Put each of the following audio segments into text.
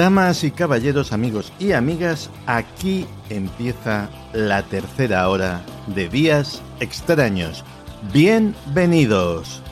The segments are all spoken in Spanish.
Damas y caballeros, amigos y amigas, aquí empieza la tercera hora de Días Extraños. Bienvenidos.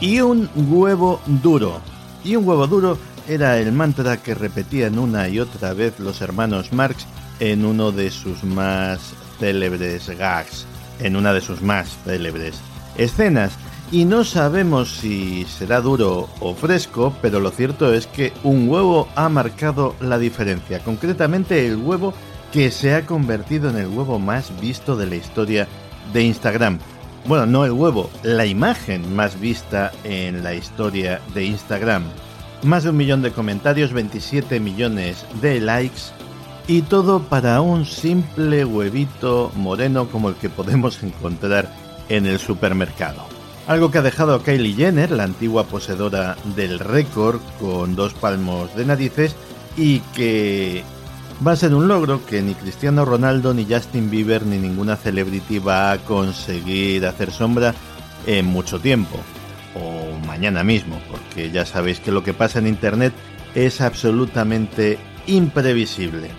Y un huevo duro. Y un huevo duro era el mantra que repetían una y otra vez los hermanos Marx en uno de sus más célebres gags, en una de sus más célebres escenas. Y no sabemos si será duro o fresco, pero lo cierto es que un huevo ha marcado la diferencia, concretamente el huevo que se ha convertido en el huevo más visto de la historia de Instagram. Bueno, no el huevo, la imagen más vista en la historia de Instagram. Más de un millón de comentarios, 27 millones de likes y todo para un simple huevito moreno como el que podemos encontrar en el supermercado. Algo que ha dejado a Kylie Jenner, la antigua poseedora del récord, con dos palmos de narices y que va a ser un logro que ni Cristiano Ronaldo, ni Justin Bieber, ni ninguna celebrity va a conseguir hacer sombra en mucho tiempo. O mañana mismo, porque ya sabéis que lo que pasa en Internet es absolutamente imprevisible.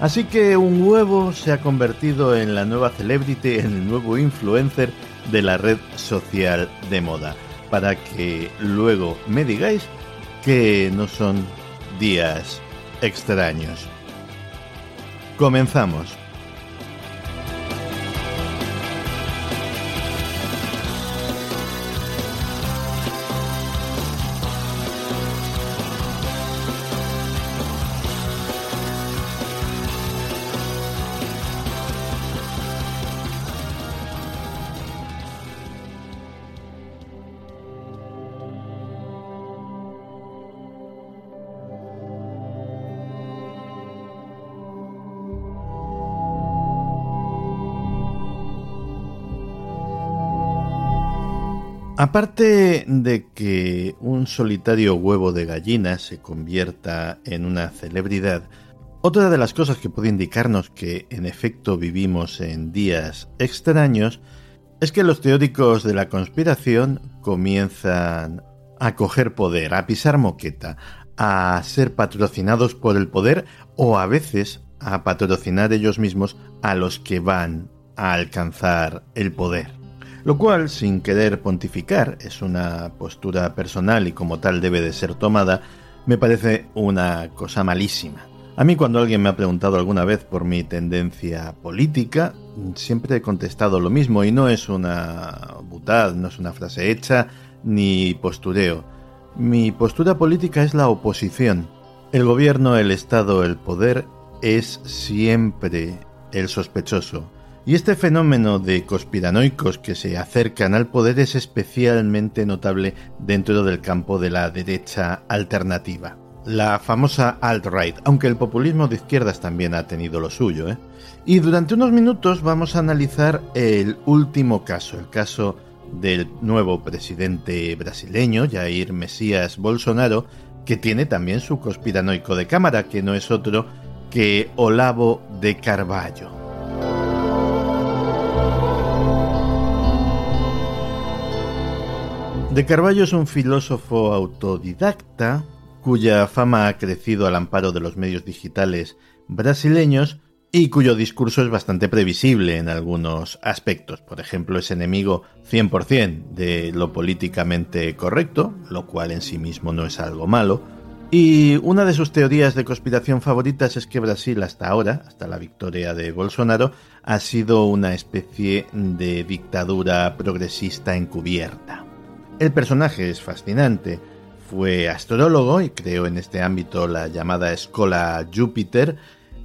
Así que un huevo se ha convertido en la nueva celebrity, en el nuevo influencer de la red social de moda, para que luego me digáis que no son días extraños. Comenzamos. Aparte de que un solitario huevo de gallina se convierta en una celebridad, otra de las cosas que puede indicarnos que en efecto vivimos en días extraños es que los teóricos de la conspiración comienzan a coger poder, a pisar moqueta, a ser patrocinados por el poder o a veces a patrocinar ellos mismos a los que van a alcanzar el poder. Lo cual, sin querer pontificar, es una postura personal y como tal debe de ser tomada, me parece una cosa malísima. A mí cuando alguien me ha preguntado alguna vez por mi tendencia política, siempre he contestado lo mismo y no es una butad, no es una frase hecha ni postureo. Mi postura política es la oposición. El gobierno, el Estado, el poder es siempre el sospechoso y este fenómeno de conspiranoicos que se acercan al poder es especialmente notable dentro del campo de la derecha alternativa. La famosa alt-right, aunque el populismo de izquierdas también ha tenido lo suyo. ¿eh? Y durante unos minutos vamos a analizar el último caso, el caso del nuevo presidente brasileño, Jair Mesías Bolsonaro, que tiene también su conspiranoico de cámara, que no es otro que Olavo de Carvalho. De Carballo es un filósofo autodidacta cuya fama ha crecido al amparo de los medios digitales brasileños y cuyo discurso es bastante previsible en algunos aspectos. Por ejemplo, es enemigo 100% de lo políticamente correcto, lo cual en sí mismo no es algo malo. Y una de sus teorías de conspiración favoritas es que Brasil hasta ahora, hasta la victoria de Bolsonaro, ha sido una especie de dictadura progresista encubierta. El personaje es fascinante. Fue astrólogo y creó en este ámbito la llamada Escola Júpiter.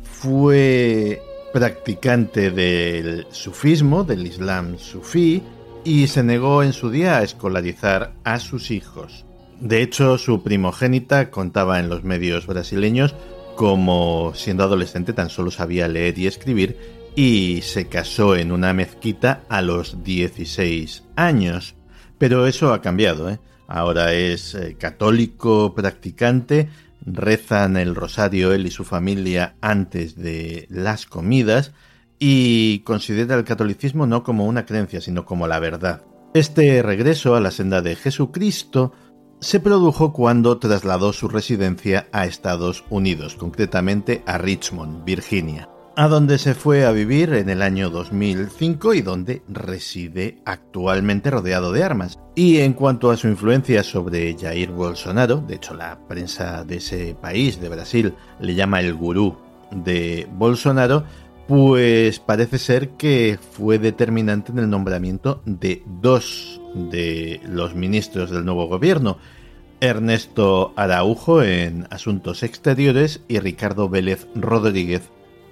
Fue practicante del sufismo, del islam sufí, y se negó en su día a escolarizar a sus hijos. De hecho, su primogénita contaba en los medios brasileños como siendo adolescente tan solo sabía leer y escribir y se casó en una mezquita a los 16 años. Pero eso ha cambiado, ¿eh? Ahora es eh, católico practicante, rezan el rosario él y su familia antes de las comidas y considera el catolicismo no como una creencia, sino como la verdad. Este regreso a la senda de Jesucristo se produjo cuando trasladó su residencia a Estados Unidos, concretamente a Richmond, Virginia, a donde se fue a vivir en el año 2005 y donde reside actualmente rodeado de armas. Y en cuanto a su influencia sobre Jair Bolsonaro, de hecho la prensa de ese país, de Brasil, le llama el gurú de Bolsonaro, pues parece ser que fue determinante en el nombramiento de dos de los ministros del nuevo gobierno, Ernesto Araujo en Asuntos Exteriores y Ricardo Vélez Rodríguez